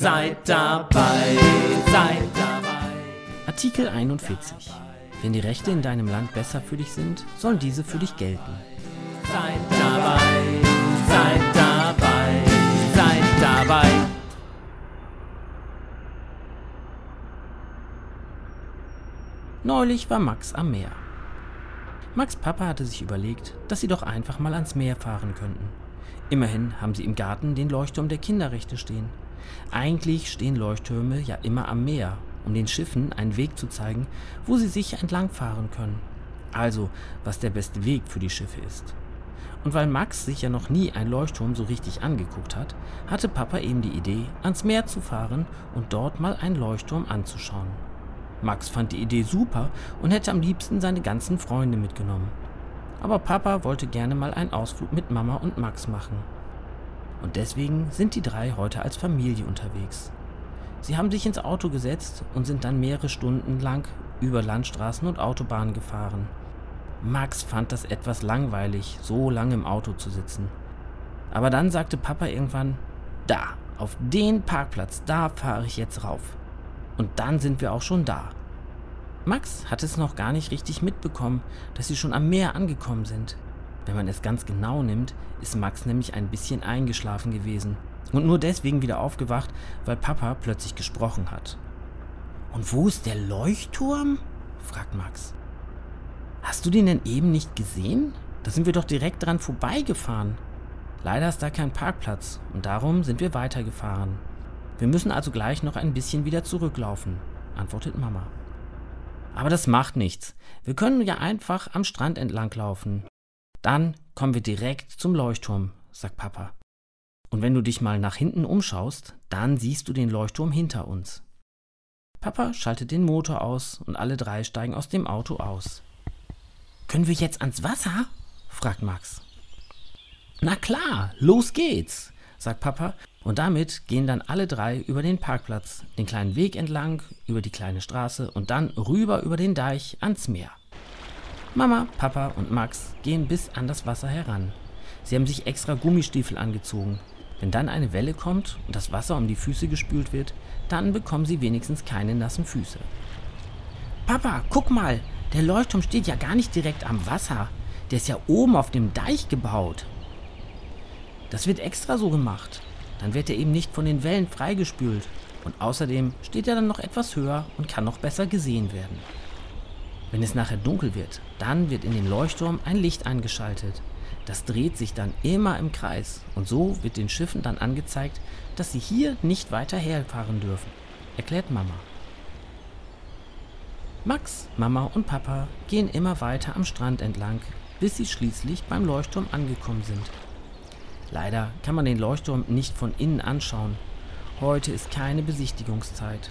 Seid dabei, seid dabei. Artikel 41. Wenn die Rechte in deinem Land besser für dich sind, sollen diese für dich gelten. Seid dabei, seid dabei, seid dabei. Neulich war Max am Meer. Max Papa hatte sich überlegt, dass sie doch einfach mal ans Meer fahren könnten. Immerhin haben sie im Garten den Leuchtturm der Kinderrechte stehen. Eigentlich stehen Leuchttürme ja immer am Meer, um den Schiffen einen Weg zu zeigen, wo sie sich entlangfahren können. Also, was der beste Weg für die Schiffe ist. Und weil Max sich ja noch nie ein Leuchtturm so richtig angeguckt hat, hatte Papa eben die Idee, ans Meer zu fahren und dort mal einen Leuchtturm anzuschauen. Max fand die Idee super und hätte am liebsten seine ganzen Freunde mitgenommen. Aber Papa wollte gerne mal einen Ausflug mit Mama und Max machen. Und deswegen sind die drei heute als Familie unterwegs. Sie haben sich ins Auto gesetzt und sind dann mehrere Stunden lang über Landstraßen und Autobahnen gefahren. Max fand das etwas langweilig, so lange im Auto zu sitzen. Aber dann sagte Papa irgendwann, da, auf den Parkplatz, da fahre ich jetzt rauf. Und dann sind wir auch schon da. Max hat es noch gar nicht richtig mitbekommen, dass sie schon am Meer angekommen sind. Wenn man es ganz genau nimmt, ist Max nämlich ein bisschen eingeschlafen gewesen und nur deswegen wieder aufgewacht, weil Papa plötzlich gesprochen hat. Und wo ist der Leuchtturm? fragt Max. Hast du den denn eben nicht gesehen? Da sind wir doch direkt dran vorbeigefahren. Leider ist da kein Parkplatz und darum sind wir weitergefahren. Wir müssen also gleich noch ein bisschen wieder zurücklaufen, antwortet Mama. Aber das macht nichts. Wir können ja einfach am Strand entlang laufen. Dann kommen wir direkt zum Leuchtturm, sagt Papa. Und wenn du dich mal nach hinten umschaust, dann siehst du den Leuchtturm hinter uns. Papa schaltet den Motor aus und alle drei steigen aus dem Auto aus. Können wir jetzt ans Wasser? fragt Max. Na klar, los geht's, sagt Papa und damit gehen dann alle drei über den Parkplatz, den kleinen Weg entlang, über die kleine Straße und dann rüber über den Deich ans Meer. Mama, Papa und Max gehen bis an das Wasser heran. Sie haben sich extra Gummistiefel angezogen. Wenn dann eine Welle kommt und das Wasser um die Füße gespült wird, dann bekommen sie wenigstens keine nassen Füße. Papa, guck mal, der Leuchtturm steht ja gar nicht direkt am Wasser. Der ist ja oben auf dem Deich gebaut. Das wird extra so gemacht. Dann wird er eben nicht von den Wellen freigespült. Und außerdem steht er dann noch etwas höher und kann noch besser gesehen werden. Wenn es nachher dunkel wird, dann wird in den Leuchtturm ein Licht eingeschaltet. Das dreht sich dann immer im Kreis und so wird den Schiffen dann angezeigt, dass sie hier nicht weiter herfahren dürfen, erklärt Mama. Max, Mama und Papa gehen immer weiter am Strand entlang, bis sie schließlich beim Leuchtturm angekommen sind. Leider kann man den Leuchtturm nicht von innen anschauen. Heute ist keine Besichtigungszeit.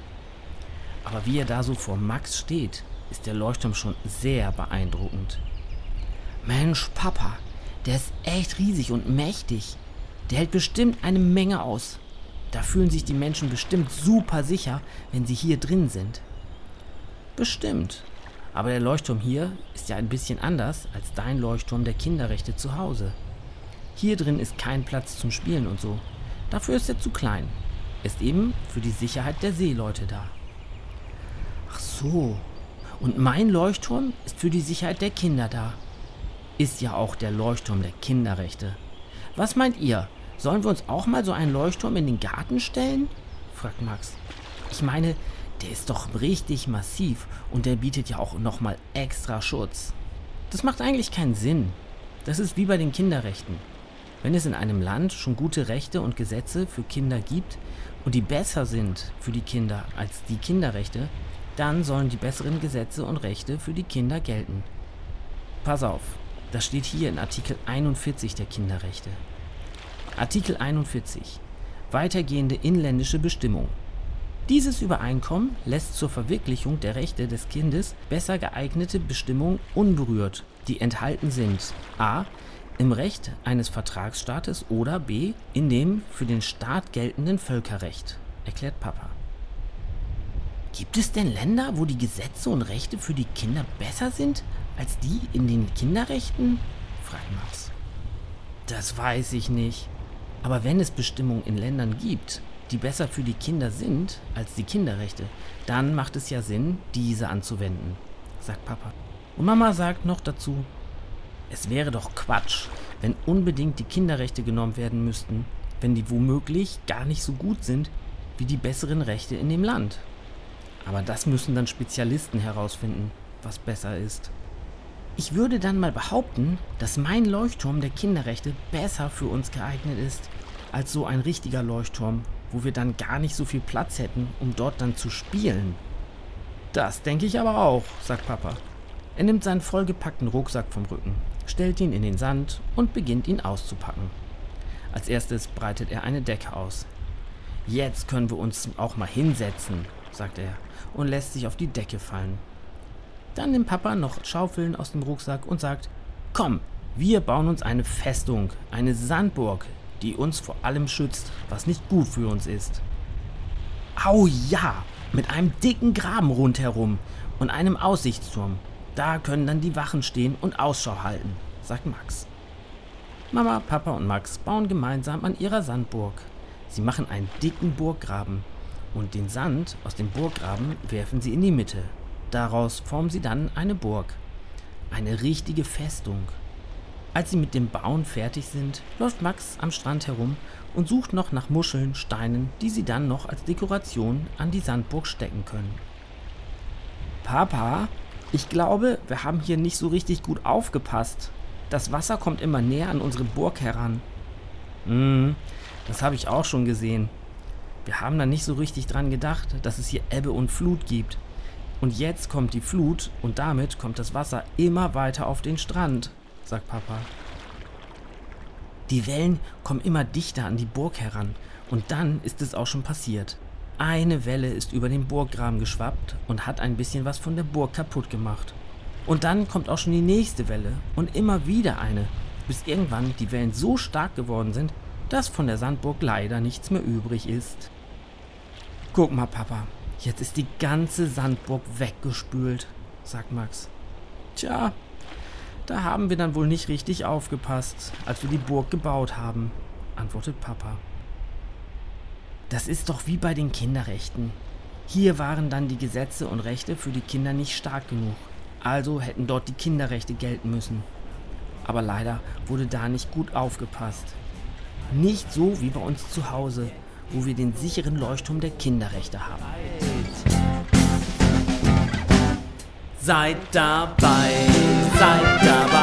Aber wie er da so vor Max steht, ist der Leuchtturm schon sehr beeindruckend. Mensch, Papa, der ist echt riesig und mächtig. Der hält bestimmt eine Menge aus. Da fühlen sich die Menschen bestimmt super sicher, wenn sie hier drin sind. Bestimmt. Aber der Leuchtturm hier ist ja ein bisschen anders als dein Leuchtturm der Kinderrechte zu Hause. Hier drin ist kein Platz zum Spielen und so. Dafür ist er zu klein. Ist eben für die Sicherheit der Seeleute da. Ach so. Und mein Leuchtturm ist für die Sicherheit der Kinder da. Ist ja auch der Leuchtturm der Kinderrechte. Was meint ihr? Sollen wir uns auch mal so einen Leuchtturm in den Garten stellen? fragt Max. Ich meine, der ist doch richtig massiv und der bietet ja auch nochmal extra Schutz. Das macht eigentlich keinen Sinn. Das ist wie bei den Kinderrechten. Wenn es in einem Land schon gute Rechte und Gesetze für Kinder gibt und die besser sind für die Kinder als die Kinderrechte, dann sollen die besseren Gesetze und Rechte für die Kinder gelten. Pass auf, das steht hier in Artikel 41 der Dieses Übereinkommen lässt zur Verwirklichung der Rechte des Kindes besser geeignete Bestimmungen unberührt, die enthalten sind a. im Recht eines Vertragsstaates oder b. in dem für den Staat geltenden Völkerrecht, erklärt Papa. Gibt es denn Länder, wo die Gesetze und Rechte für die Kinder besser sind als die in den Kinderrechten? fragt Max. Das weiß ich nicht. Aber wenn es Bestimmungen in Ländern gibt, die besser für die Kinder sind als die Kinderrechte, dann macht es ja Sinn, diese anzuwenden, sagt Papa. Und Mama sagt noch dazu, es wäre doch Quatsch, wenn unbedingt die Kinderrechte genommen werden müssten, wenn die womöglich gar nicht so gut sind wie die besseren Rechte in dem Land. Aber das müssen dann Spezialisten herausfinden, was besser ist. Ich würde dann mal behaupten, dass mein Leuchtturm der Kinderrechte besser für uns geeignet ist als so ein richtiger Leuchtturm, wo wir dann gar nicht so viel Platz hätten, um dort dann zu spielen. Das denke ich aber auch, sagt Papa. Er nimmt seinen vollgepackten Rucksack vom Rücken, stellt ihn in den Sand und beginnt ihn auszupacken. Als erstes breitet er eine Decke aus. Jetzt können wir uns auch mal hinsetzen, sagt er und lässt sich auf die Decke fallen. Dann nimmt Papa noch Schaufeln aus dem Rucksack und sagt, komm, wir bauen uns eine Festung, eine Sandburg, die uns vor allem schützt, was nicht gut für uns ist. Au ja, mit einem dicken Graben rundherum und einem Aussichtsturm. Da können dann die Wachen stehen und Ausschau halten, sagt Max. Mama, Papa und Max bauen gemeinsam an ihrer Sandburg. Sie machen einen dicken Burggraben und den Sand aus dem Burggraben werfen sie in die Mitte. Daraus formen sie dann eine Burg. Eine richtige Festung. Als sie mit dem Bauen fertig sind, läuft Max am Strand herum und sucht noch nach Muscheln, Steinen, die sie dann noch als Dekoration an die Sandburg stecken können. Papa, ich glaube, wir haben hier nicht so richtig gut aufgepasst. Das Wasser kommt immer näher an unsere Burg heran. Hm, das habe ich auch schon gesehen. Wir haben da nicht so richtig dran gedacht, dass es hier Ebbe und Flut gibt. Und jetzt kommt die Flut und damit kommt das Wasser immer weiter auf den Strand, sagt Papa. Die Wellen kommen immer dichter an die Burg heran und dann ist es auch schon passiert. Eine Welle ist über den Burggraben geschwappt und hat ein bisschen was von der Burg kaputt gemacht. Und dann kommt auch schon die nächste Welle und immer wieder eine, bis irgendwann die Wellen so stark geworden sind, dass von der Sandburg leider nichts mehr übrig ist. Guck mal, Papa, Jetzt ist die ganze Sandburg weggespült, sagt Max. Tja, da haben wir dann wohl nicht richtig aufgepasst, als wir die Burg gebaut haben, antwortet Papa. Das ist doch wie bei den Kinderrechten. Hier waren dann die Gesetze und Rechte für die Kinder nicht stark genug. Also hätten dort die Kinderrechte gelten müssen. Aber leider wurde da nicht gut aufgepasst. Nicht so wie bei uns zu Hause, wo wir den sicheren Leuchtturm der Kinderrechte haben. Seid dabei, seid dabei,